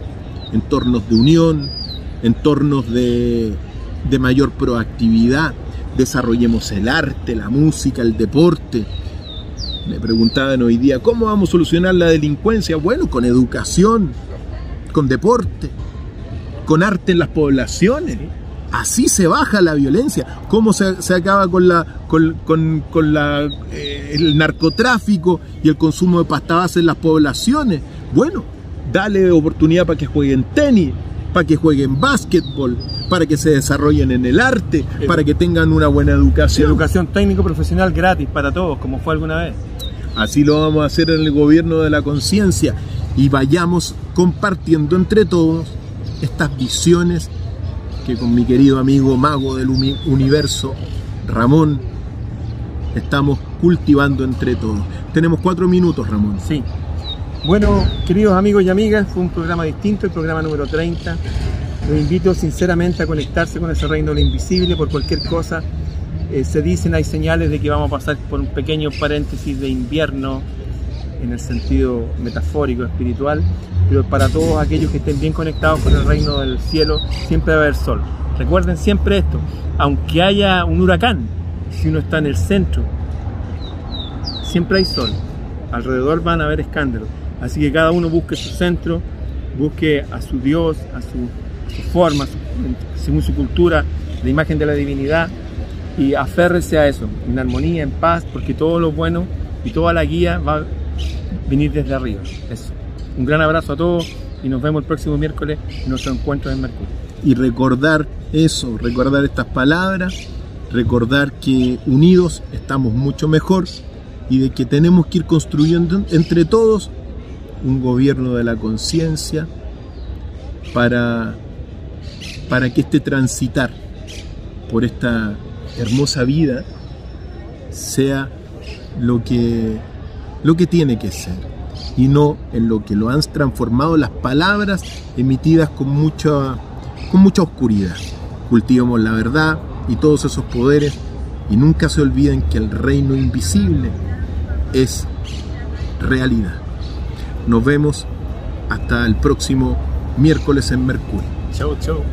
entornos de unión, entornos de, de mayor proactividad desarrollemos el arte, la música, el deporte. Me preguntaban hoy día, ¿cómo vamos a solucionar la delincuencia? Bueno, con educación, con deporte, con arte en las poblaciones. Así se baja la violencia. ¿Cómo se, acaba con, la, con, la, eh, el narcotráfico y el consumo de pasta base en las poblaciones? Bueno, dale oportunidad para que jueguen tenis, para que jueguen básquetbol, para que se desarrollen en el arte, para que tengan una buena educación. Educación técnico profesional gratis para todos, como fue alguna vez. Así lo vamos a hacer en el gobierno de la conciencia y vayamos compartiendo entre todos estas visiones que con mi querido amigo mago del universo, Ramón, estamos cultivando entre todos. Tenemos cuatro minutos, Ramón. Sí. Bueno, queridos amigos y amigas, fue un programa distinto, el programa número 30. Los invito sinceramente a conectarse con ese reino de lo invisible por cualquier cosa. Eh, se dicen, hay señales de que vamos a pasar por un pequeño paréntesis de invierno en el sentido metafórico, espiritual, pero para todos aquellos que estén bien conectados con el reino del cielo, siempre va a haber sol. Recuerden siempre esto, aunque haya un huracán, si uno está en el centro, siempre hay sol. Alrededor van a haber escándalos. Así que cada uno busque su centro, busque a su Dios, a su, forma, según su cultura, la imagen de la divinidad y aférrese a eso, en armonía, en paz, porque todo lo bueno y toda la guía va venir desde arriba. Un gran abrazo a todos y nos vemos el próximo miércoles en nuestro encuentro en Mercurio. Y recordar eso, recordar estas palabras, recordar que unidos estamos mucho mejor y de que tenemos que ir construyendo entre todos un gobierno de la conciencia para, para que este transitar por esta hermosa vida sea lo que, lo que tiene que ser y no en lo que lo han transformado las palabras emitidas con mucha, con mucha oscuridad. Cultivemos la verdad y todos esos poderes y nunca se olviden que el reino invisible es realidad. Nos vemos hasta el próximo miércoles en Mercurio. Chau, chau.